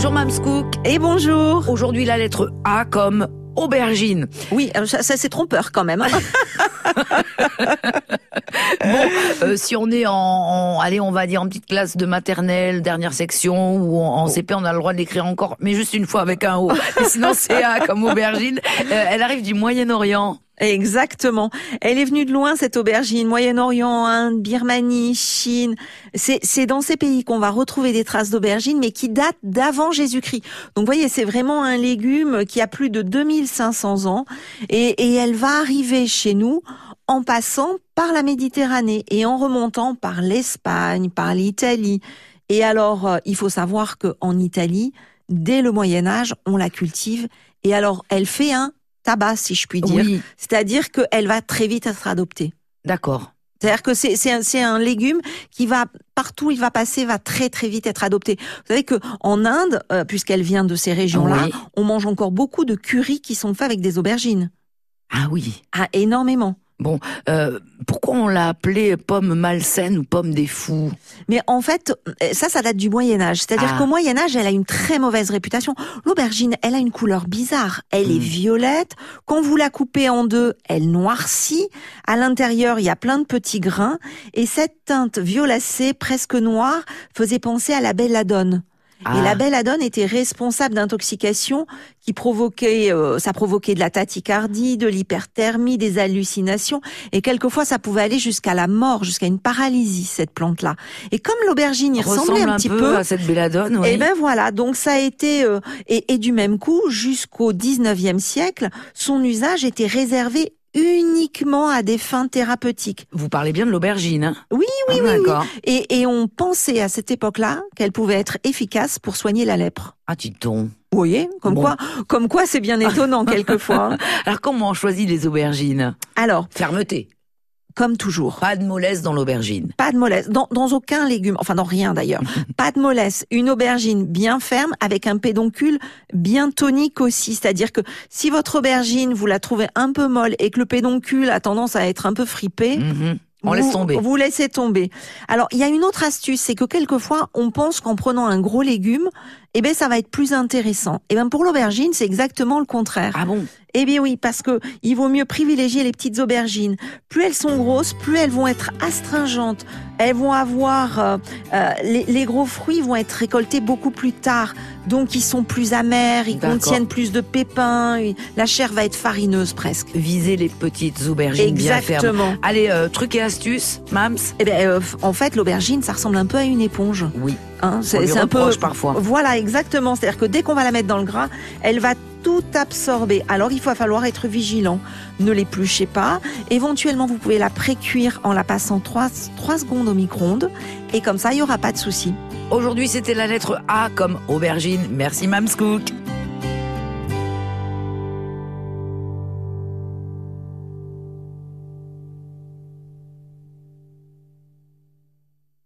Bonjour Mamscook. Et bonjour. Aujourd'hui la lettre A comme aubergine. Oui, euh, ça, ça c'est trompeur quand même. bon, euh, si on est en, allez, on va dire en petite classe de maternelle, dernière section, ou en, CP, on a le droit de l'écrire encore, mais juste une fois avec un O. sinon c'est A comme aubergine. Euh, elle arrive du Moyen-Orient. Exactement. Elle est venue de loin, cette aubergine. Moyen-Orient, Inde, Birmanie, Chine. C'est dans ces pays qu'on va retrouver des traces d'aubergine, mais qui datent d'avant Jésus-Christ. Donc, vous voyez, c'est vraiment un légume qui a plus de 2500 ans. Et, et elle va arriver chez nous en passant par la Méditerranée et en remontant par l'Espagne, par l'Italie. Et alors, euh, il faut savoir qu'en Italie, dès le Moyen Âge, on la cultive. Et alors, elle fait un tabac, si je puis dire. C'est-à-dire qu'elle va très vite être adoptée. D'accord. C'est-à-dire que c'est un, légume qui va partout où il va passer va très très vite être adopté. Vous savez que en Inde, euh, puisqu'elle vient de ces régions-là, on mange encore beaucoup de currys qui sont faits avec des aubergines. Ah oui. Ah énormément. Bon, euh, pourquoi on l'a appelée pomme malsaine ou pomme des fous? Mais en fait, ça, ça date du Moyen Âge. C'est-à-dire ah. qu'au Moyen Âge, elle a une très mauvaise réputation. L'aubergine, elle a une couleur bizarre. Elle est hmm. violette. Quand vous la coupez en deux, elle noircit. À l'intérieur, il y a plein de petits grains. Et cette teinte violacée, presque noire, faisait penser à la belladone. Et la ah. belladone était responsable d'intoxication qui provoquait, euh, ça provoquait de la tachycardie, de l'hyperthermie, des hallucinations, et quelquefois ça pouvait aller jusqu'à la mort, jusqu'à une paralysie cette plante-là. Et comme l'aubergine y ressemblait un, petit peu, à cette belladone, oui. et eh ben voilà, donc ça a été euh, et, et du même coup jusqu'au 19e siècle, son usage était réservé uniquement à des fins thérapeutiques. Vous parlez bien de l'aubergine. Hein? Oui, oui, ah, oui, Et, et on pensait à cette époque-là qu'elle pouvait être efficace pour soigner la lèpre. Ah, tu Vous voyez, comme quoi, comme quoi c'est bien étonnant quelquefois. Alors comment on choisit les aubergines? Alors, fermeté comme toujours. Pas de mollesse dans l'aubergine. Pas de mollesse dans, dans aucun légume, enfin dans rien d'ailleurs. pas de mollesse. Une aubergine bien ferme avec un pédoncule bien tonique aussi, c'est-à-dire que si votre aubergine vous la trouvez un peu molle et que le pédoncule a tendance à être un peu fripé, mhm. On laisse tomber. Vous laissez tomber. Alors, il y a une autre astuce, c'est que quelquefois, on pense qu'en prenant un gros légume, eh ben, ça va être plus intéressant. Eh ben, pour l'aubergine, c'est exactement le contraire. Ah bon? Eh bien oui, parce que il vaut mieux privilégier les petites aubergines. Plus elles sont grosses, plus elles vont être astringentes. Elles vont avoir euh, euh, les, gros fruits vont être récoltés beaucoup plus tard, donc ils sont plus amers, ils contiennent plus de pépins. La chair va être farineuse presque. Visez les petites aubergines Exactement. bien fermes. Allez, euh, truc et astuce, Mams? Eh bien, en fait, l'aubergine, ça ressemble un peu à une éponge. Oui. Hein, c'est un peu parfois. Voilà, exactement. C'est-à-dire que dès qu'on va la mettre dans le gras, elle va tout absorber. Alors il va falloir être vigilant. Ne l'épluchez pas. Éventuellement, vous pouvez la pré-cuire en la passant 3, 3 secondes au micro-ondes. Et comme ça, il n'y aura pas de souci. Aujourd'hui, c'était la lettre A comme aubergine. Merci Mamscook.